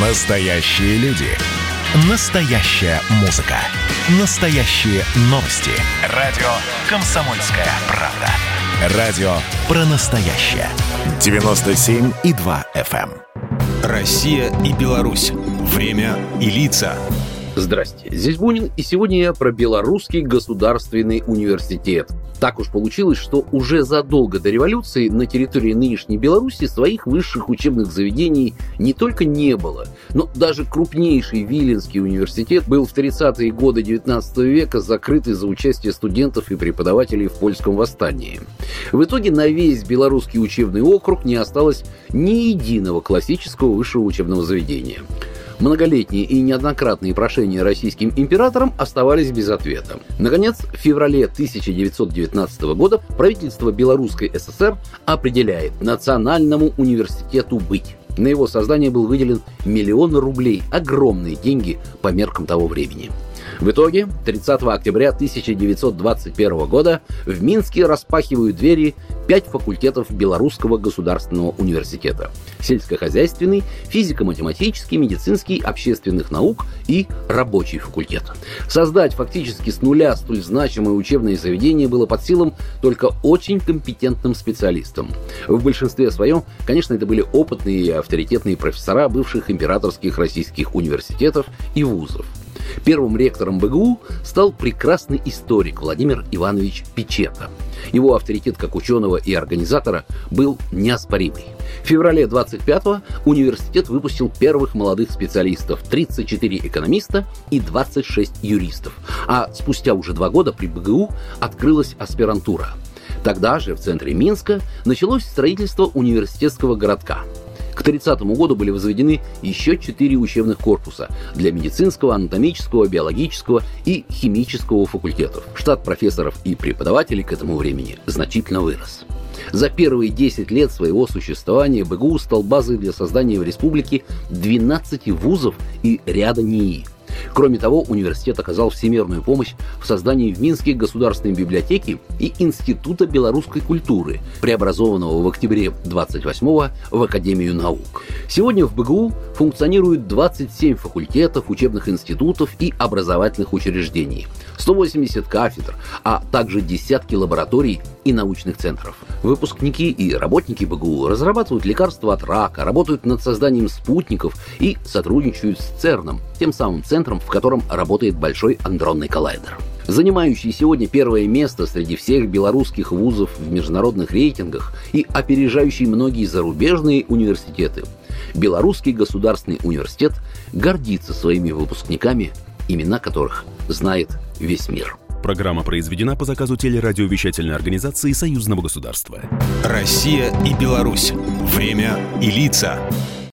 Настоящие люди. Настоящая музыка. Настоящие новости. Радио «Комсомольская правда». Радио про настоящее. 97,2 FM. эм. Россия и Беларусь. Время и лица. Здрасте, здесь Бунин, и сегодня я про Белорусский государственный университет. Так уж получилось, что уже задолго до революции на территории нынешней Беларуси своих высших учебных заведений не только не было, но даже крупнейший Виленский университет был в 30-е годы 19 века закрыт из-за участия студентов и преподавателей в польском восстании. В итоге на весь белорусский учебный округ не осталось ни единого классического высшего учебного заведения. Многолетние и неоднократные прошения российским императором оставались без ответа. Наконец, в феврале 1919 года правительство Белорусской ССР определяет Национальному университету быть. На его создание был выделен миллион рублей, огромные деньги по меркам того времени. В итоге 30 октября 1921 года в Минске распахивают двери пять факультетов Белорусского государственного университета. Сельскохозяйственный, физико-математический, медицинский, общественных наук и рабочий факультет. Создать фактически с нуля столь значимое учебное заведение было под силам только очень компетентным специалистам. В большинстве своем, конечно, это были опытные и авторитетные профессора бывших императорских российских университетов и вузов. Первым ректором БГУ стал прекрасный историк Владимир Иванович Печета. Его авторитет как ученого и организатора был неоспоримый. В феврале 25-го университет выпустил первых молодых специалистов, 34 экономиста и 26 юристов. А спустя уже два года при БГУ открылась аспирантура. Тогда же в центре Минска началось строительство университетского городка – к 30 году были возведены еще четыре учебных корпуса для медицинского, анатомического, биологического и химического факультетов. Штат профессоров и преподавателей к этому времени значительно вырос. За первые 10 лет своего существования БГУ стал базой для создания в республике 12 вузов и ряда НИИ – Кроме того, университет оказал всемирную помощь в создании в Минске Государственной библиотеки и Института белорусской культуры, преобразованного в октябре 28-го в Академию наук. Сегодня в БГУ функционируют 27 факультетов, учебных институтов и образовательных учреждений, 180 кафедр, а также десятки лабораторий и научных центров. Выпускники и работники БГУ разрабатывают лекарства от рака, работают над созданием спутников и сотрудничают с ЦЕРНом, тем самым центром, в котором работает Большой андронный коллайдер. Занимающий сегодня первое место среди всех белорусских вузов в международных рейтингах и опережающий многие зарубежные университеты, Белорусский государственный университет гордится своими выпускниками, имена которых знает весь мир. Программа произведена по заказу телерадиовещательной организации Союзного государства. Россия и Беларусь. Время и лица.